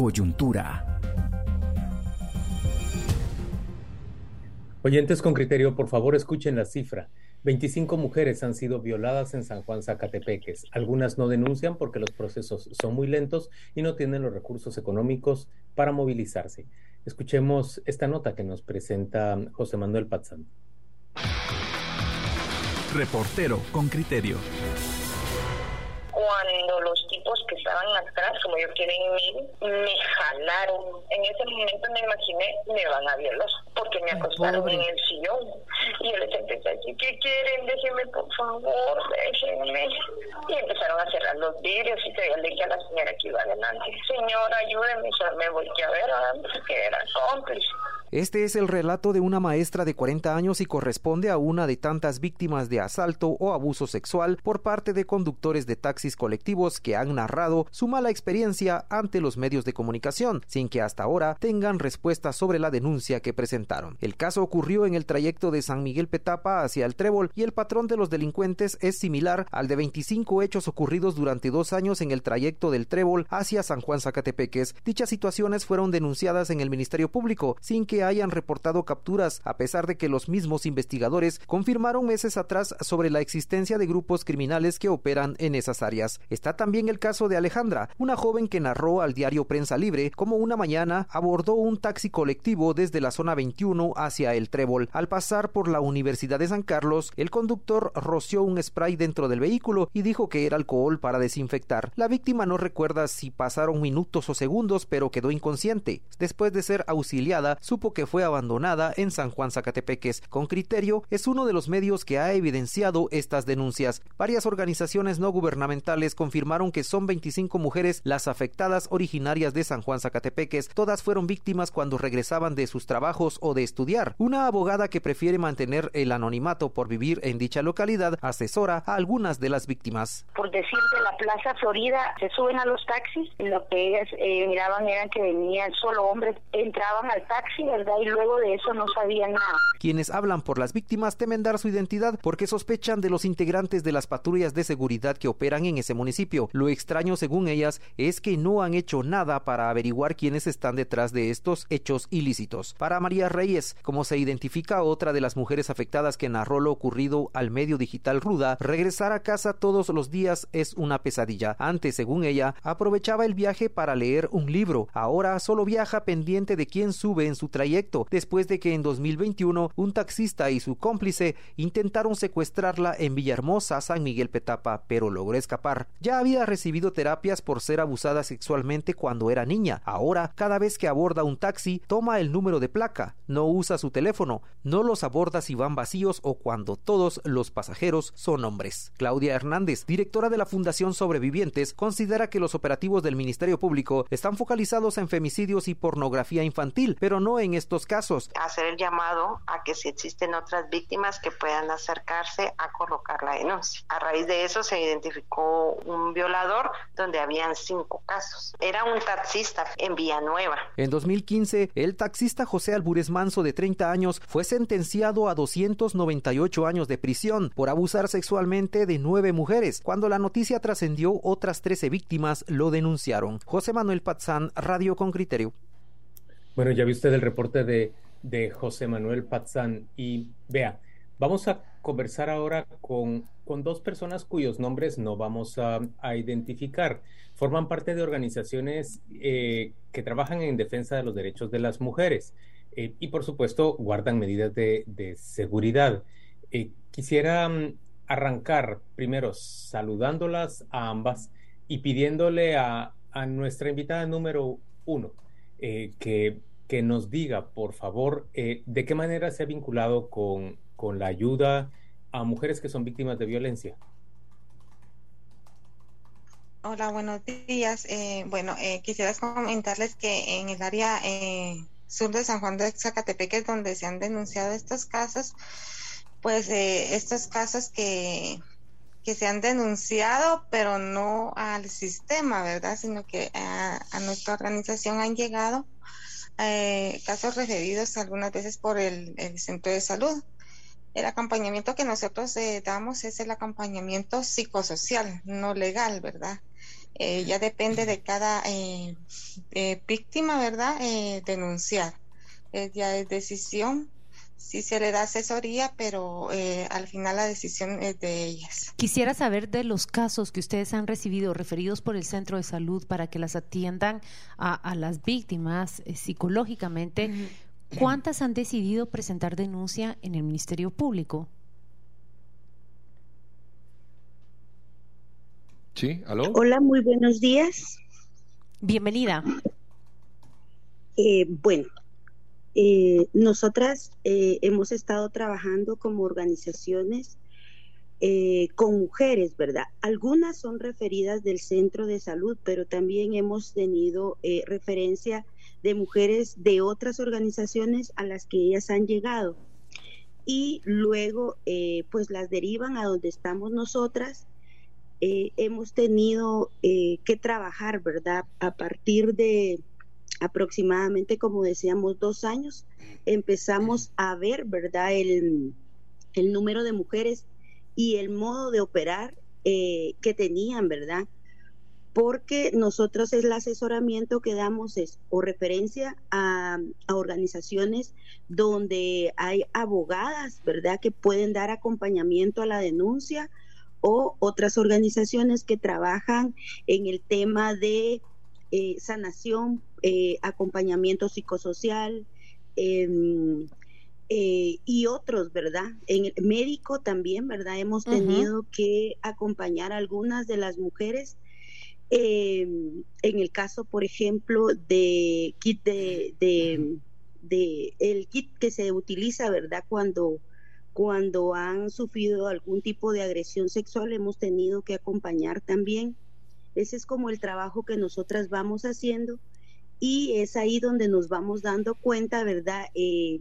Coyuntura. Oyentes con criterio, por favor escuchen la cifra. 25 mujeres han sido violadas en San Juan Zacatepeques. Algunas no denuncian porque los procesos son muy lentos y no tienen los recursos económicos para movilizarse. Escuchemos esta nota que nos presenta José Manuel Pazán. Reportero con criterio cuando los tipos que estaban atrás, como yo quieren ir, me jalaron. En ese momento me imaginé, me van a violar, porque me acostaron en el sillón. Y yo les empecé a decir, ¿qué quieren? Déjenme, por favor, déjenme. Y empezaron a cerrar los vidrios y yo le dije a la señora que iba adelante, señora, ayúdeme. Y me volteé a ver, que era cómplice. Este es el relato de una maestra de 40 años y corresponde a una de tantas víctimas de asalto o abuso sexual por parte de conductores de taxis colectivos que han narrado su mala experiencia ante los medios de comunicación, sin que hasta ahora tengan respuesta sobre la denuncia que presentaron. El caso ocurrió en el trayecto de San Miguel Petapa hacia el Trébol y el patrón de los delincuentes es similar al de 25 hechos ocurridos durante dos años en el trayecto del Trébol hacia San Juan Zacatepeques. Dichas situaciones fueron denunciadas en el Ministerio Público, sin que hayan reportado capturas, a pesar de que los mismos investigadores confirmaron meses atrás sobre la existencia de grupos criminales que operan en esas áreas. Está también el caso de Alejandra, una joven que narró al diario Prensa Libre cómo una mañana abordó un taxi colectivo desde la zona 21 hacia el Trébol. Al pasar por la Universidad de San Carlos, el conductor roció un spray dentro del vehículo y dijo que era alcohol para desinfectar. La víctima no recuerda si pasaron minutos o segundos, pero quedó inconsciente. Después de ser auxiliada, supo que fue abandonada en San Juan Zacatepeques. Con criterio, es uno de los medios que ha evidenciado estas denuncias. Varias organizaciones no gubernamentales confirmaron que son 25 mujeres las afectadas originarias de San Juan Zacatepeques. Todas fueron víctimas cuando regresaban de sus trabajos o de estudiar. Una abogada que prefiere mantener el anonimato por vivir en dicha localidad asesora a algunas de las víctimas. Por decir de la Plaza Florida, se suben a los taxis. Lo que ellas eh, miraban eran que venían solo hombres, entraban al taxi, y luego de eso no sabían nada. Quienes hablan por las víctimas temen dar su identidad porque sospechan de los integrantes de las patrullas de seguridad que operan en ese municipio. Lo extraño, según ellas, es que no han hecho nada para averiguar quiénes están detrás de estos hechos ilícitos. Para María Reyes, como se identifica otra de las mujeres afectadas que narró lo ocurrido al medio digital Ruda, regresar a casa todos los días es una pesadilla. Antes, según ella, aprovechaba el viaje para leer un libro. Ahora solo viaja pendiente de quién sube en su trayecto después de que en 2021 un taxista y su cómplice intentaron secuestrarla en Villahermosa, San Miguel Petapa, pero logró escapar. Ya había recibido terapias por ser abusada sexualmente cuando era niña. Ahora, cada vez que aborda un taxi, toma el número de placa, no usa su teléfono, no los aborda si van vacíos o cuando todos los pasajeros son hombres. Claudia Hernández, directora de la Fundación Sobrevivientes, considera que los operativos del Ministerio Público están focalizados en femicidios y pornografía infantil, pero no en estos casos. Hacer el llamado a que si existen otras víctimas que puedan acercarse a colocar la denuncia. A raíz de eso se identificó un violador donde habían cinco casos. Era un taxista en Villanueva. En 2015, el taxista José Albures Manso de 30 años fue sentenciado a 298 años de prisión por abusar sexualmente de nueve mujeres. Cuando la noticia trascendió, otras 13 víctimas lo denunciaron. José Manuel Patzán, Radio con Criterio. Bueno, ya vi usted el reporte de, de José Manuel Patzán y vea, vamos a conversar ahora con, con dos personas cuyos nombres no vamos a, identificar. Forman parte de organizaciones eh, que trabajan en defensa de los derechos de las mujeres eh, y por supuesto guardan medidas de, de seguridad. Eh, quisiera mm, arrancar primero saludándolas a ambas y pidiéndole a, a nuestra invitada número uno que que nos diga, por favor, de qué manera se ha vinculado con, con la ayuda a mujeres que son víctimas de violencia. Hola, buenos días. Eh, bueno, eh, quisiera comentarles que en el área sur de San Juan de Zacatepeque donde se han denunciado estos casos, pues estos casos que, que se han denunciado, pero no al sistema, ¿verdad? Sino que a, a nuestra organización han llegado eh, casos referidos algunas veces por el, centro de salud. El acompañamiento que nosotros eh, damos es el acompañamiento psicosocial, no legal, ¿verdad? Eh, ya depende de cada eh, eh, víctima, ¿verdad? denunciar. ya es decisión sí se le da asesoría, pero al final la decisión es de ellas. Quisiera saber de los casos que ustedes han recibido referidos por el centro de salud para que las atiendan a, las víctimas psicológicamente. ¿Cuántas han decidido presentar denuncia en el Ministerio Público? Sí, aló. Hola, muy buenos días. Bienvenida. Eh, bueno, eh, nosotras eh, hemos estado trabajando como organizaciones con mujeres, ¿verdad? Algunas son referidas del centro de salud, pero también hemos tenido referencia de mujeres de otras organizaciones a las que ellas han llegado. Y luego, pues las derivan a donde estamos nosotras eh, hemos tenido eh, que trabajar, ¿verdad? A partir de aproximadamente, como decíamos, dos años, empezamos a ver, ¿verdad? El, número de mujeres y el modo de operar eh, que tenían, ¿verdad? Porque nosotros el asesoramiento que damos es o referencia a, a organizaciones donde hay abogadas, ¿verdad? Que pueden dar acompañamiento a la denuncia o otras organizaciones que trabajan en el tema de eh, sanación, eh, acompañamiento psicosocial em, eh, y otros, ¿verdad? En el médico también, ¿verdad? Hemos tenido que acompañar a algunas de las mujeres. Em, en el caso, por ejemplo, de kit de, de el kit que se utiliza, ¿verdad? Cuando cuando han sufrido algún tipo de agresión sexual hemos tenido que acompañar también. Ese es como el trabajo que nosotras vamos haciendo y es ahí donde nos vamos dando cuenta, ¿verdad? Eh,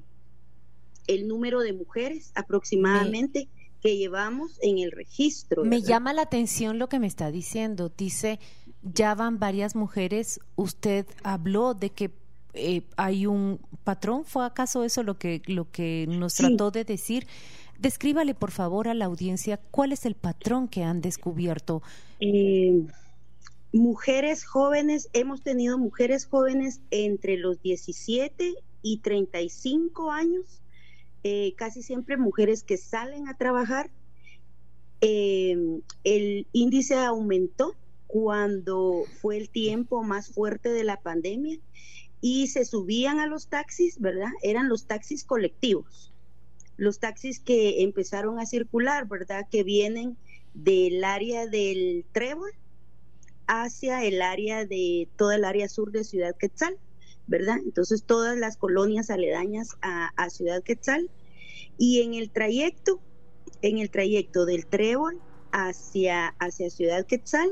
el número de mujeres aproximadamente que llevamos en el registro. Me llama la atención lo que me está diciendo. Dice, ya van varias mujeres. Usted habló de que eh, hay un patrón. ¿Fue acaso eso lo que, lo que nos trató de decir? Descríbale, por favor, a la audiencia cuál es el patrón que han descubierto. Eh, mujeres jóvenes, hemos tenido mujeres jóvenes entre los 17 y 35 años, eh, casi siempre mujeres que salen a trabajar. el índice aumentó cuando fue el tiempo más fuerte de la pandemia y se subían a los taxis, ¿verdad? Eran los taxis colectivos, los taxis que empezaron a circular, ¿verdad? Que vienen del área del Trébol hacia el área de toda el área sur de Ciudad Quetzal, ¿verdad? Entonces todas las colonias aledañas a, Ciudad Quetzal y en el trayecto, en el trayecto del Trébol hacia, hacia Ciudad Quetzal,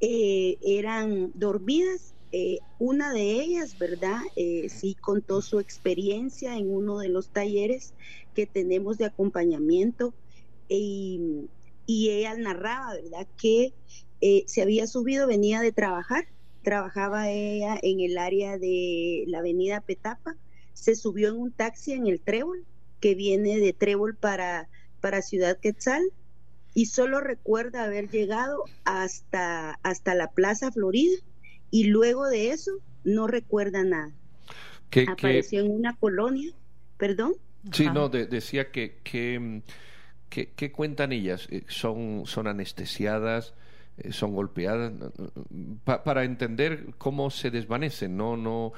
eh, eran dormidas eh, una de ellas, ¿verdad? Eh, sí contó su experiencia en uno de los talleres que tenemos de acompañamiento y, ella narraba, ¿verdad? Que se había subido, venía de trabajar, trabajaba ella en el área de la avenida Petapa, se subió en un taxi en el Trébol, que viene de Trébol para, para Ciudad Quetzal, y solo recuerda haber llegado hasta, hasta la Plaza Florida y luego de eso no recuerda nada. Que, Apareció en una colonia, perdón. Sí, no, decía que, que, que, cuentan ellas, eh, son, son anestesiadas, son golpeadas, para entender cómo se desvanecen, no, no,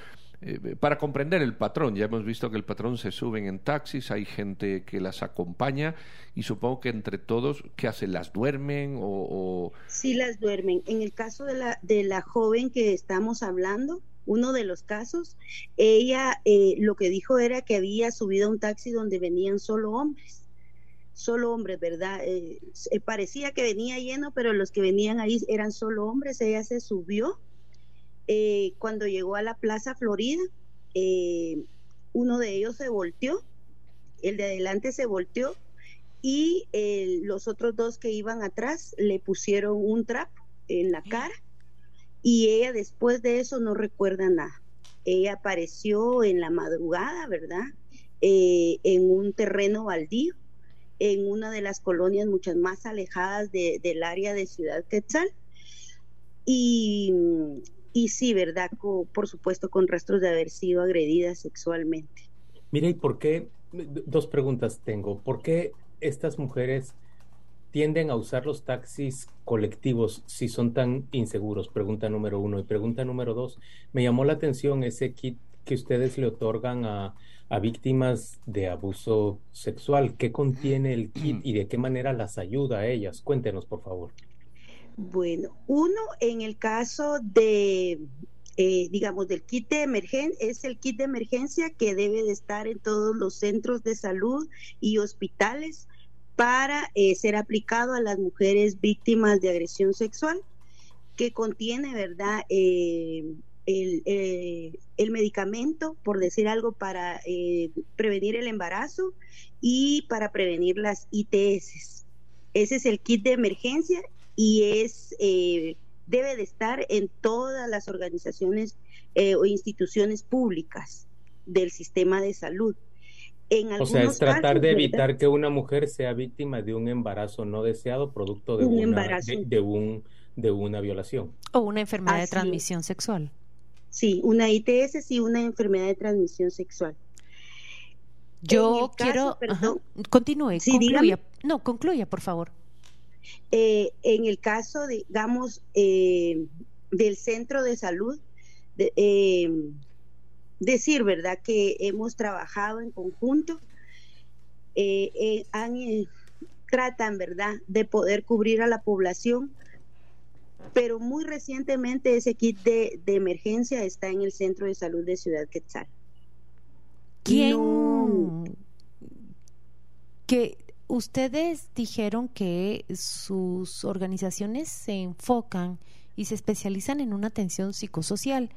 eh, para comprender el patrón. Ya hemos visto que el patrón se suben en taxis, hay gente que las acompaña y supongo que entre todos, ¿qué hacen? ¿Las duermen o, Sí, las duermen. En el caso de la, de la joven que estamos hablando, uno de los casos, ella eh, lo que dijo era que había subido a un taxi donde venían solo hombres solo hombres, ¿verdad? Eh, parecía que venía lleno, pero los que venían ahí eran solo hombres. Ella se subió eh, cuando llegó a la Plaza Florida, eh, uno de ellos se volteó, el de adelante se volteó y los otros dos que iban atrás le pusieron un trapo en la cara y ella después de eso no recuerda nada. Ella apareció en la madrugada, ¿verdad? Eh, en un terreno baldío, en una de las colonias muchas más alejadas del área de Ciudad Quetzal y, y sí, ¿verdad? por supuesto, con rastros de haber sido agredidas sexualmente. Mira, ¿y por qué? Dos preguntas tengo. ¿Por qué estas mujeres tienden a usar los taxis colectivos si son tan inseguros? Pregunta número uno. Y pregunta número dos, me llamó la atención ese kit que ustedes le otorgan a, a víctimas de abuso sexual. ¿Qué contiene el kit y de qué manera las ayuda a ellas? Cuéntenos, por favor. Bueno, uno en el caso de, eh, digamos, del kit de emergencia, es el kit de emergencia que debe de estar en todos los centros de salud y hospitales para eh, ser aplicado a las mujeres víctimas de agresión sexual, que contiene, ¿verdad? Eh, el, el, medicamento, por decir algo, para prevenir el embarazo y para prevenir las ITS. Ese es el kit de emergencia y es eh, debe de estar en todas las organizaciones eh, o instituciones públicas del sistema de salud. En o sea, es tratar de evitar que una mujer sea víctima de un embarazo no deseado producto de, un una, de, un, de una violación. O una enfermedad de transmisión sexual. Sí, una ITS y una enfermedad de transmisión sexual. Yo quiero... continúe, concluya. No, concluya, por favor. Eh, en el caso, digamos, eh, del centro de salud, eh, decir, ¿verdad?, que hemos trabajado en conjunto, tratan, ¿verdad?, de poder cubrir a la población, pero muy recientemente ese kit de, emergencia está en el centro de salud de Ciudad Quetzal. ¿Quién? que ustedes dijeron que sus organizaciones se enfocan y se especializan en una atención psicosocial.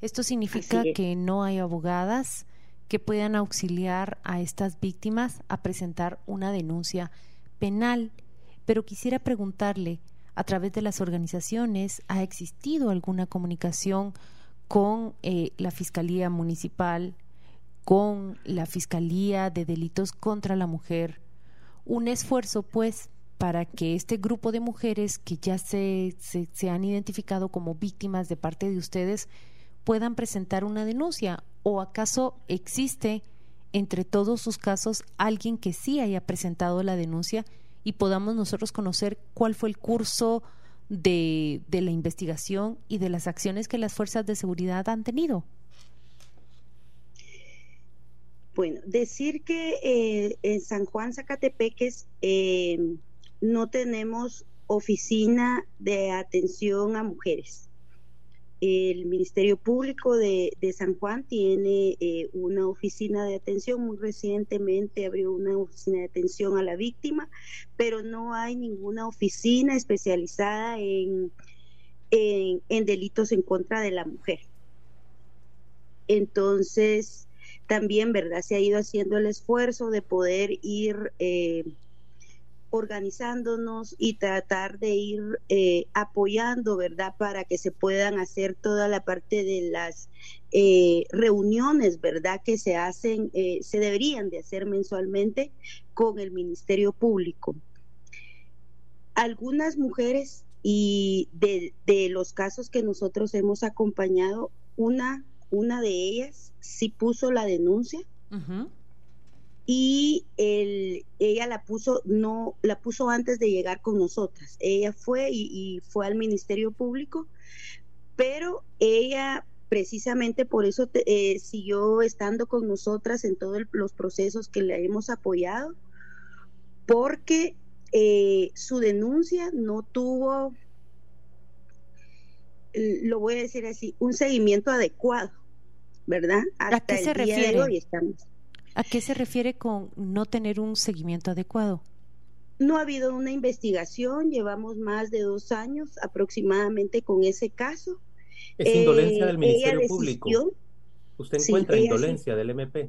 Esto significa que no hay abogadas que puedan auxiliar a estas víctimas a presentar una denuncia penal. Pero quisiera preguntarle, a través de las organizaciones, ¿ha existido alguna comunicación con eh, la Fiscalía Municipal, con la Fiscalía de Delitos contra la Mujer? un esfuerzo pues para que este grupo de mujeres que ya se, se, han identificado como víctimas de parte de ustedes puedan presentar una denuncia o acaso existe entre todos sus casos alguien que sí haya presentado la denuncia y podamos nosotros conocer cuál fue el curso de, de la investigación y de las acciones que las fuerzas de seguridad han tenido. Bueno, decir que eh, en San Juan Zacatepeques eh, no tenemos oficina de atención a mujeres. El Ministerio Público de, San Juan tiene eh, una oficina de atención, muy recientemente abrió una oficina de atención a la víctima, pero no hay ninguna oficina especializada en, en delitos en contra de la mujer. Entonces, también, ¿verdad? Se ha ido haciendo el esfuerzo de poder ir eh, organizándonos y tratar de ir eh, apoyando, ¿verdad? Para que se puedan hacer toda la parte de las eh, reuniones, ¿verdad? Que se hacen, se deberían de hacer mensualmente con el Ministerio Público. Algunas mujeres y de, de los casos que nosotros hemos acompañado, una una de ellas sí puso la denuncia y ella la puso no la puso antes de llegar con nosotras. Ella fue y, fue al Ministerio Público, pero ella precisamente por eso eh, siguió estando con nosotras en todos los procesos que le hemos apoyado, porque eh, su denuncia no tuvo lo voy a decir así, un seguimiento adecuado, ¿verdad? ¿A qué se refiere? estamos. ¿A qué se refiere con no tener un seguimiento adecuado? No ha habido una investigación, llevamos más de dos años aproximadamente con ese caso. Es indolencia del eh, Ministerio Público. ¿Usted encuentra indolencia del MP?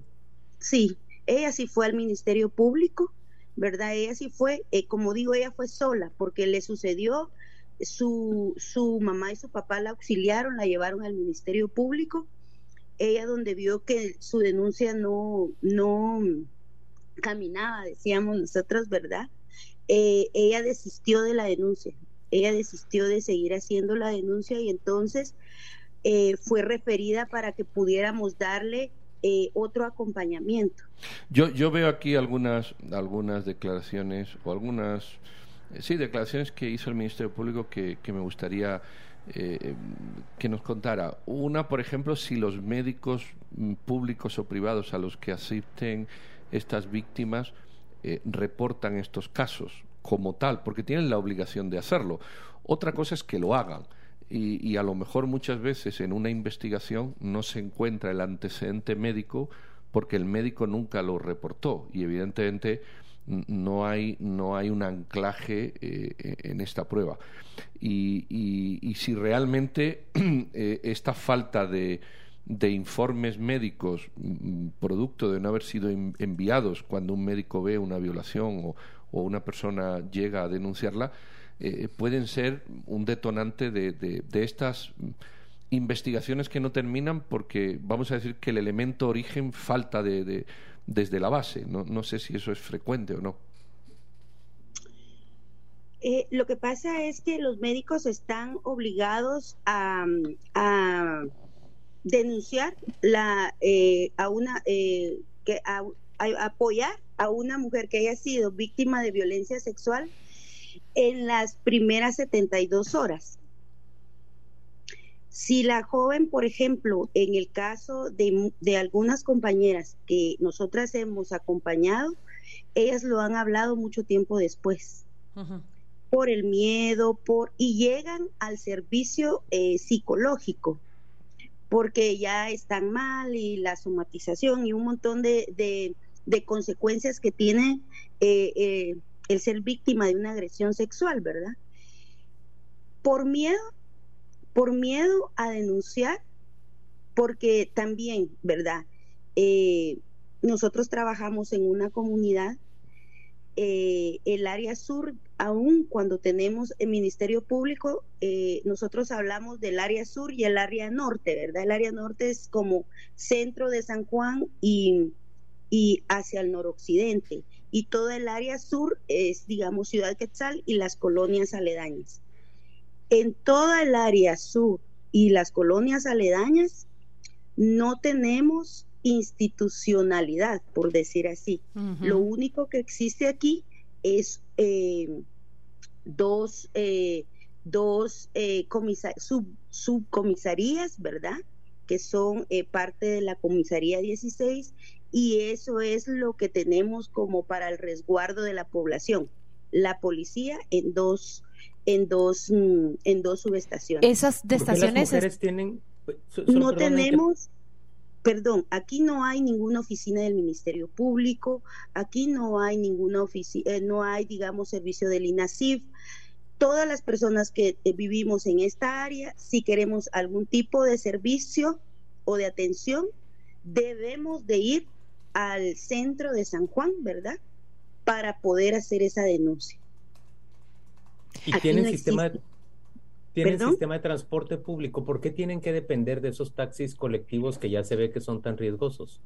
Sí, ella sí fue al Ministerio Público, ¿verdad? Ella sí fue, eh, como digo, ella fue sola porque le sucedió su, su mamá y su papá la auxiliaron, la llevaron al Ministerio Público. Ella donde vio que su denuncia no, no caminaba, decíamos nosotros, ¿verdad? Eh, ella desistió de la denuncia. ella desistió de seguir haciendo la denuncia y entonces eh, fue referida para que pudiéramos darle eh, otro acompañamiento. Yo, yo veo aquí algunas, algunas declaraciones o algunas, sí, declaraciones que hizo el Ministerio Público que, que me gustaría eh, que nos contara. Una, por ejemplo, si los médicos mm, públicos o privados a los que asisten estas víctimas reportan estos casos como tal, porque tienen la obligación de hacerlo. Otra cosa es que lo hagan y, a lo mejor muchas veces en una investigación no se encuentra el antecedente médico porque el médico nunca lo reportó y evidentemente no hay, no hay un anclaje eh, en esta prueba. Y, si realmente eh, esta falta de, de, informes médicos, mm, producto de no haber sido enviados cuando un médico ve una violación o, o una persona llega a denunciarla, eh, pueden ser un detonante de, de, estas investigaciones que no terminan porque vamos a decir que el elemento origen falta de, desde la base. No, no, sé si eso es frecuente o no. Eh, lo que pasa es que los médicos están obligados a, a denunciar la, eh, a una que a, apoyar a una mujer que haya sido víctima de violencia sexual en las primeras 72 horas. Si la joven, por ejemplo, en el caso de, de, algunas compañeras que nosotras hemos acompañado, ellas lo han hablado mucho tiempo después, por el miedo, por y llegan al servicio eh, psicológico, porque ya están mal y la somatización y un montón de, de, consecuencias que tiene eh, eh, el ser víctima de una agresión sexual, ¿verdad? Por miedo, por miedo a denunciar, porque también, ¿verdad? Eh, nosotros trabajamos en una comunidad, eh, el área sur, aún cuando tenemos el Ministerio Público, eh, nosotros hablamos del área sur y el área norte, ¿verdad? El área norte es como centro de San Juan y, y hacia el noroccidente y toda el área sur es, digamos, Ciudad Quetzal y las colonias aledañas. En toda el área sur y las colonias aledañas no tenemos institucionalidad, por decir así. Lo único que existe aquí es eh, dos, eh, dos eh, subcomisarías, ¿verdad? Que son parte de la comisaría 16 y eso es lo que tenemos como para el resguardo de la población. La policía en dos en dos mm, en dos subestaciones. Esas estaciones tienen no tenemos perdón, aquí no hay ninguna oficina del Ministerio Público, aquí no hay ninguna oficina, eh, no hay, digamos, servicio del INASIF. Todas las personas que eh, vivimos en esta área, si queremos algún tipo de servicio o de atención, debemos de ir al centro de San Juan, ¿verdad? Para poder hacer esa denuncia. ¿Y tienen, sistema, de, ¿tienen sistema de transporte público? ¿Por qué tienen que depender de esos taxis colectivos que ya se ve que son tan riesgosos?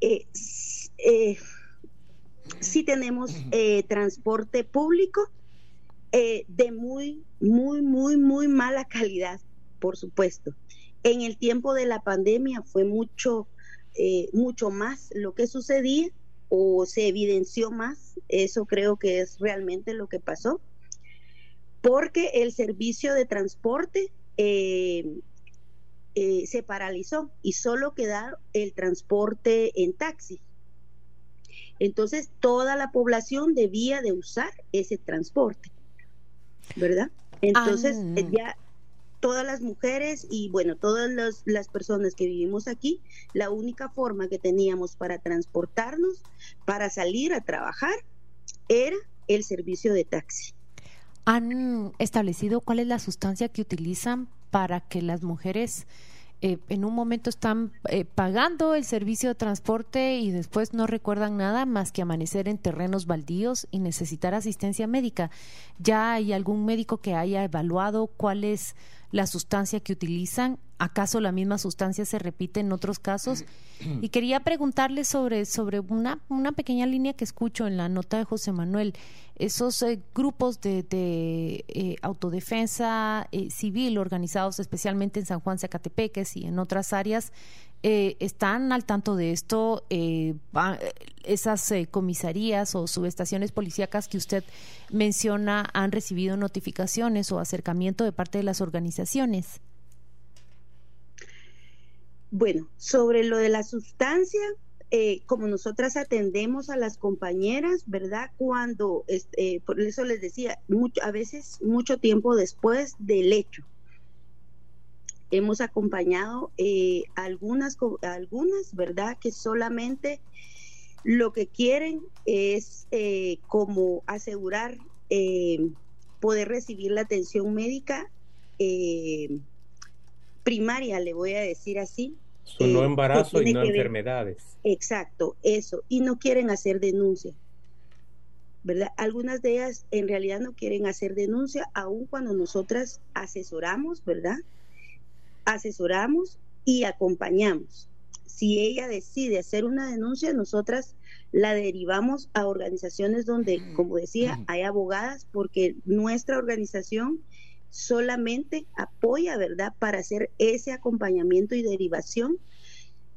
Eh, eh, sí tenemos eh, transporte público eh, de muy, muy, muy, muy mala calidad, por supuesto. En el tiempo de la pandemia fue mucho eh, mucho más lo que sucedía o se evidenció más. Eso creo que es realmente lo que pasó. Porque el servicio de transporte eh, eh, se paralizó y solo quedó el transporte en taxi. Entonces toda la población debía de usar ese transporte, ¿verdad? Entonces ah. ya todas las mujeres y bueno, todas las personas que vivimos aquí, la única forma que teníamos para transportarnos, para salir a trabajar, era el servicio de taxi. ¿Han establecido cuál es la sustancia que utilizan para que las mujeres eh, en un momento están eh, pagando el servicio de transporte y después no recuerdan nada más que amanecer en terrenos baldíos y necesitar asistencia médica. ¿Ya hay algún médico que haya evaluado cuál es la sustancia que utilizan ¿Acaso la misma sustancia se repite en otros casos? Y quería preguntarle sobre, sobre una, una pequeña línea que escucho en la nota de José Manuel. Esos eh, grupos de, de eh, autodefensa eh, civil organizados especialmente en San Juan Zacatepeques y en otras áreas, ¿están al tanto de esto? ¿Esas comisarías o subestaciones policíacas que usted menciona han recibido notificaciones o acercamiento de parte de las organizaciones? Bueno, sobre lo de la sustancia, eh, como nosotras atendemos a las compañeras, ¿verdad? Cuando, este, por eso les decía, mucho, a veces mucho tiempo después del hecho. Hemos acompañado eh, algunas, algunas, ¿verdad? Que solamente lo que quieren es eh, como asegurar poder recibir la atención médica primaria, le voy a decir así, su no embarazo y no enfermedades. Exacto, eso. Y no quieren hacer denuncia. ¿Verdad? Algunas de ellas en realidad no quieren hacer denuncia, aun cuando nosotras asesoramos, ¿verdad? Asesoramos y acompañamos. Si ella decide hacer una denuncia, nosotras la derivamos a organizaciones donde, como decía, hay abogadas, porque nuestra organización solamente apoya, ¿verdad?, para hacer ese acompañamiento y derivación.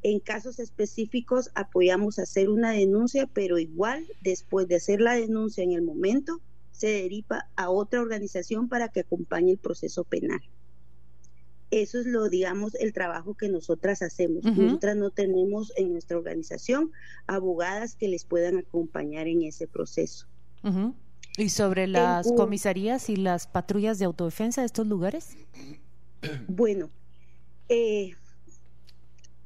En casos específicos apoyamos hacer una denuncia, pero igual después de hacer la denuncia en el momento, se deriva a otra organización para que acompañe el proceso penal. Eso es lo, digamos, el trabajo que nosotras hacemos. Nosotras no tenemos en nuestra organización abogadas que les puedan acompañar en ese proceso. ¿Y sobre las comisarías y las patrullas de autodefensa de estos lugares? Bueno, eh,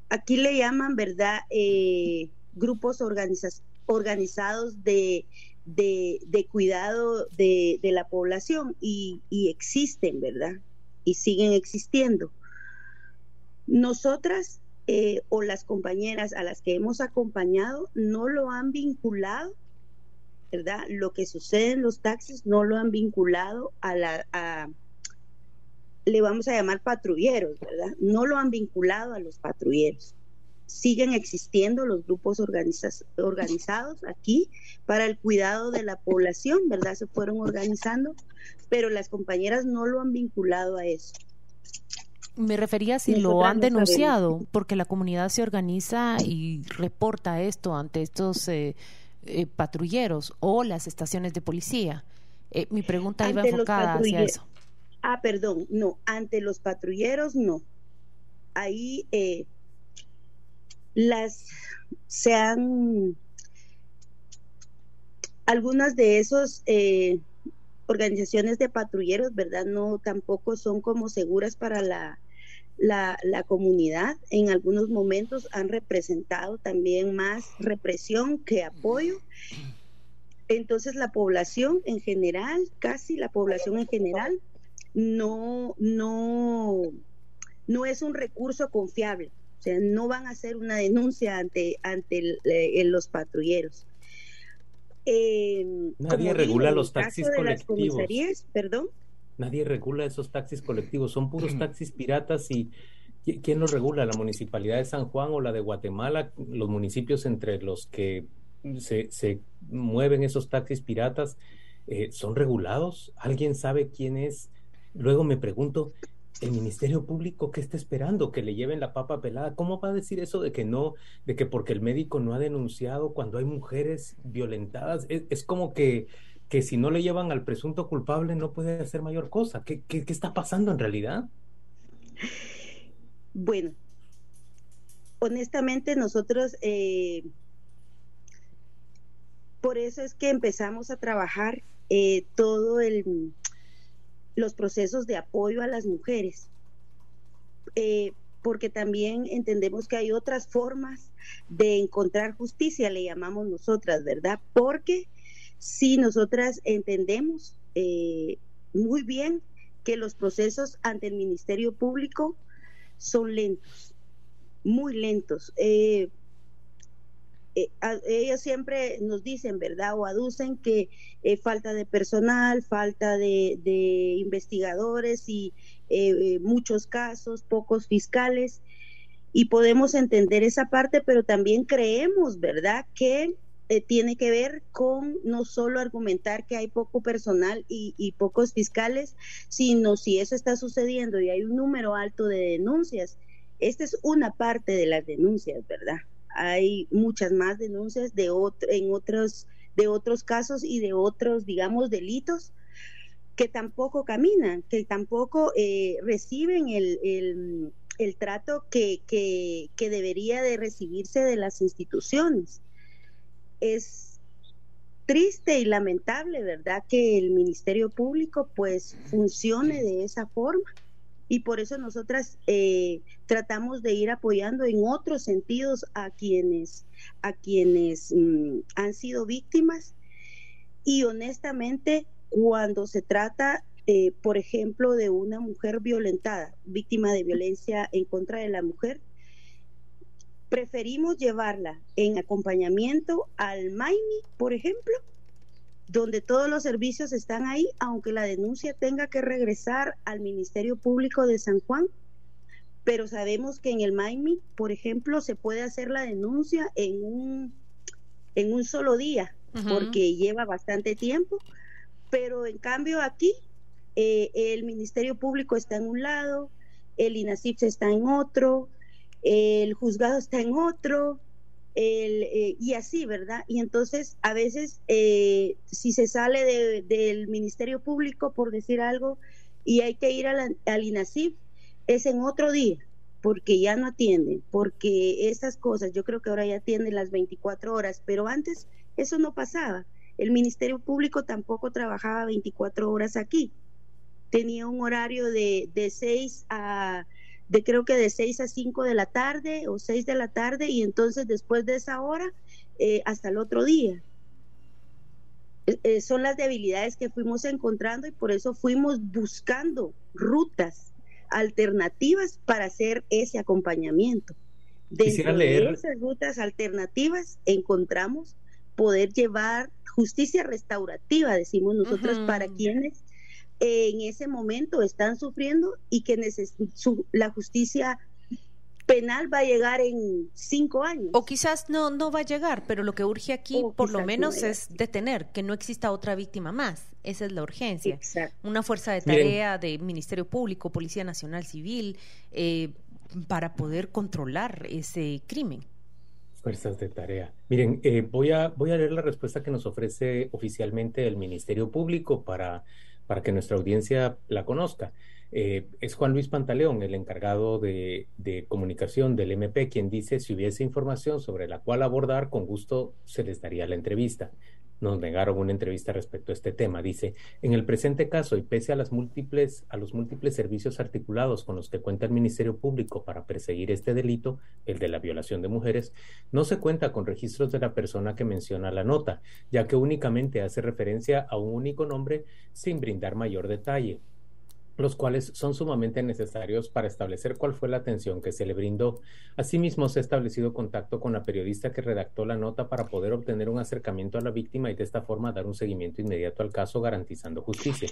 aquí le llaman, ¿verdad? Eh, grupos organizados de, de, cuidado de, la población y, y existen, ¿verdad? Y siguen existiendo. Nosotras eh, o las compañeras a las que hemos acompañado no lo han vinculado ¿verdad? Lo que sucede en los taxis no lo han vinculado a la, le vamos a llamar patrulleros, ¿verdad? No lo han vinculado a los patrulleros. Siguen existiendo los grupos organizados aquí para el cuidado de la población, ¿verdad? Se fueron organizando, pero las compañeras no lo han vinculado a eso. Me refería si lo han denunciado, porque la comunidad se organiza y reporta esto ante estos eh, eh, patrulleros o las estaciones de policía. Eh, mi pregunta iba enfocada hacia eso. Ah, perdón, no, ante los patrulleros no. Ahí eh, las se han algunas de esas organizaciones de patrulleros, ¿verdad? No tampoco son como seguras para la la, la, comunidad en algunos momentos han representado también más represión que apoyo. Entonces la población en general, casi la población en general, no, no, no es un recurso confiable. O sea, no van a hacer una denuncia ante, ante eh, los patrulleros. Nadie regula los taxis colectivos. Perdón. Nadie regula esos taxis colectivos, son puros taxis piratas y ¿quién los regula? ¿La municipalidad de San Juan o la de Guatemala? Los municipios entre los que se, mueven esos taxis piratas eh, son regulados. ¿Alguien sabe quién es? Luego me pregunto, el Ministerio Público qué está esperando que le lleven la papa pelada. ¿Cómo va a decir eso de que no, de que porque el médico no ha denunciado cuando hay mujeres violentadas? es como que que si no le llevan al presunto culpable no puede hacer mayor cosa. ¿Qué, está pasando en realidad? Bueno, honestamente nosotros, eh, por eso es que empezamos a trabajar eh, todo el los procesos de apoyo a las mujeres, eh, porque también entendemos que hay otras formas de encontrar justicia, le llamamos nosotras, ¿verdad? Porque Sí, nosotras entendemos eh, muy bien que los procesos ante el Ministerio Público son lentos, muy lentos. Eh, eh, ellos siempre nos dicen, ¿verdad? O aducen que eh, falta de personal, falta de, investigadores y muchos casos, pocos fiscales. Y podemos entender esa parte, pero también creemos, ¿verdad? Que tiene que ver con no solo argumentar que hay poco personal y, pocos fiscales, sino si eso está sucediendo y hay un número alto de denuncias. Esta es una parte de las denuncias, ¿verdad? hay muchas más denuncias de en otros, de otros casos y de otros, digamos, delitos que tampoco caminan, que tampoco eh, reciben el, el, trato que, que, debería de recibirse de las instituciones. Es triste y lamentable, ¿verdad?, que el Ministerio Público pues funcione de esa forma. Y por eso nosotras eh, tratamos de ir apoyando en otros sentidos a quienes, a quienes mm, han sido víctimas. Y honestamente cuando se trata, eh, por ejemplo, de una mujer violentada, víctima de violencia en contra de la mujer, preferimos llevarla en acompañamiento al MAIMI, por ejemplo, donde todos los servicios están ahí, aunque la denuncia tenga que regresar al Ministerio Público de San Juan. Pero sabemos que en el MAIMI, por ejemplo, se puede hacer la denuncia en un, en un solo día, porque lleva bastante tiempo. Pero en cambio aquí, eh, el Ministerio Público está en un lado, el INACIP está en otro, el juzgado está en otro, eh, y así, ¿verdad? Y entonces a veces eh, si se sale del Ministerio Público, por decir algo, y hay que ir al, al INACIF, es en otro día, porque ya no atienden, porque esas cosas, yo creo que ahora ya atienden las 24 horas, pero antes eso no pasaba. El Ministerio Público tampoco trabajaba 24 horas aquí. Tenía un horario de, de 6 a de creo que de 6 a 5 de la tarde o 6 de la tarde y entonces después de esa hora eh, hasta el otro día. Eh, eh, son las debilidades que fuimos encontrando y por eso fuimos buscando rutas alternativas para hacer ese acompañamiento. Dentro de esas rutas alternativas encontramos poder llevar justicia restaurativa, decimos nosotros, para quienes en ese momento están sufriendo y que la justicia penal va a llegar en cinco años. O quizás no, no va a llegar, pero lo que urge aquí por lo menos es detener, que no exista otra víctima más. Esa es la urgencia. Una fuerza de tarea de Ministerio Público, Policía Nacional Civil, eh, para poder controlar ese crimen. Fuerzas de tarea. Miren, eh, voy, a, voy a leer la respuesta que nos ofrece oficialmente el Ministerio Público para para que nuestra audiencia la conozca. Eh, es Juan Luis Pantaleón, el encargado de, de, comunicación del MP, quien dice, si hubiese información sobre la cual abordar, con gusto se les daría la entrevista nos negaron una entrevista respecto a este tema. Dice, en el presente caso y pese a las múltiples a los múltiples servicios articulados con los que cuenta el Ministerio Público para perseguir este delito, el de la violación de mujeres, no se cuenta con registros de la persona que menciona la nota, ya que únicamente hace referencia a un único nombre sin brindar mayor detalle los cuales son sumamente necesarios para establecer cuál fue la atención que se le brindó. Asimismo, se ha establecido contacto con la periodista que redactó la nota para poder obtener un acercamiento a la víctima y de esta forma dar un seguimiento inmediato al caso garantizando justicia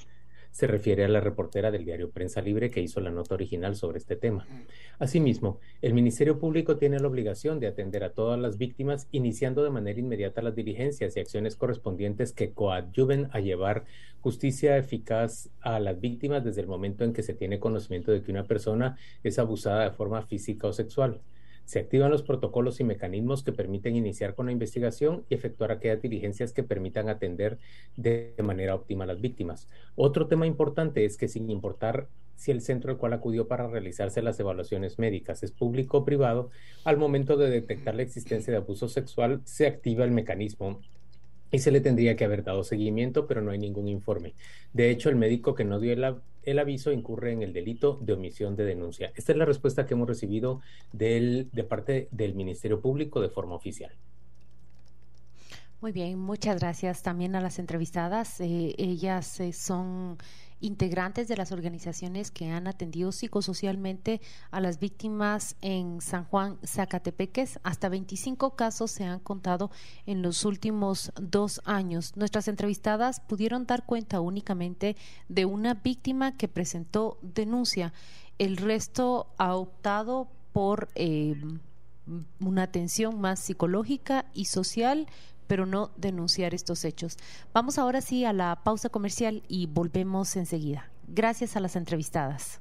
se refiere a la reportera del diario Prensa Libre que hizo la nota original sobre este tema. Asimismo, el Ministerio Público tiene la obligación de atender a todas las víctimas, iniciando de manera inmediata las diligencias y acciones correspondientes que coadyuven a llevar justicia eficaz a las víctimas desde el momento en que se tiene conocimiento de que una persona es abusada de forma física o sexual. Se activan los protocolos y mecanismos que permiten iniciar con la investigación y efectuar aquellas diligencias que permitan atender de manera óptima a las víctimas. Otro tema importante es que sin importar si el centro al cual acudió para realizarse las evaluaciones médicas es público o privado, al momento de detectar la existencia de abuso sexual se activa el mecanismo y se le tendría que haber dado seguimiento, pero no hay ningún informe. De hecho, el médico que no dio el, aviso incurre en el delito de omisión de denuncia. Esta es la respuesta que hemos recibido del, de parte del Ministerio Público de forma oficial. Muy bien, muchas gracias también a las entrevistadas. Eh, ellas eh, son integrantes de las organizaciones que han atendido psicosocialmente a las víctimas en San Juan Zacatepeques. Hasta 25 casos se han contado en los últimos dos años. Nuestras entrevistadas pudieron dar cuenta únicamente de una víctima que presentó denuncia. El resto ha optado por eh, una atención más psicológica y social pero no denunciar estos hechos. Vamos ahora sí a la pausa comercial y volvemos enseguida. Gracias a las entrevistadas.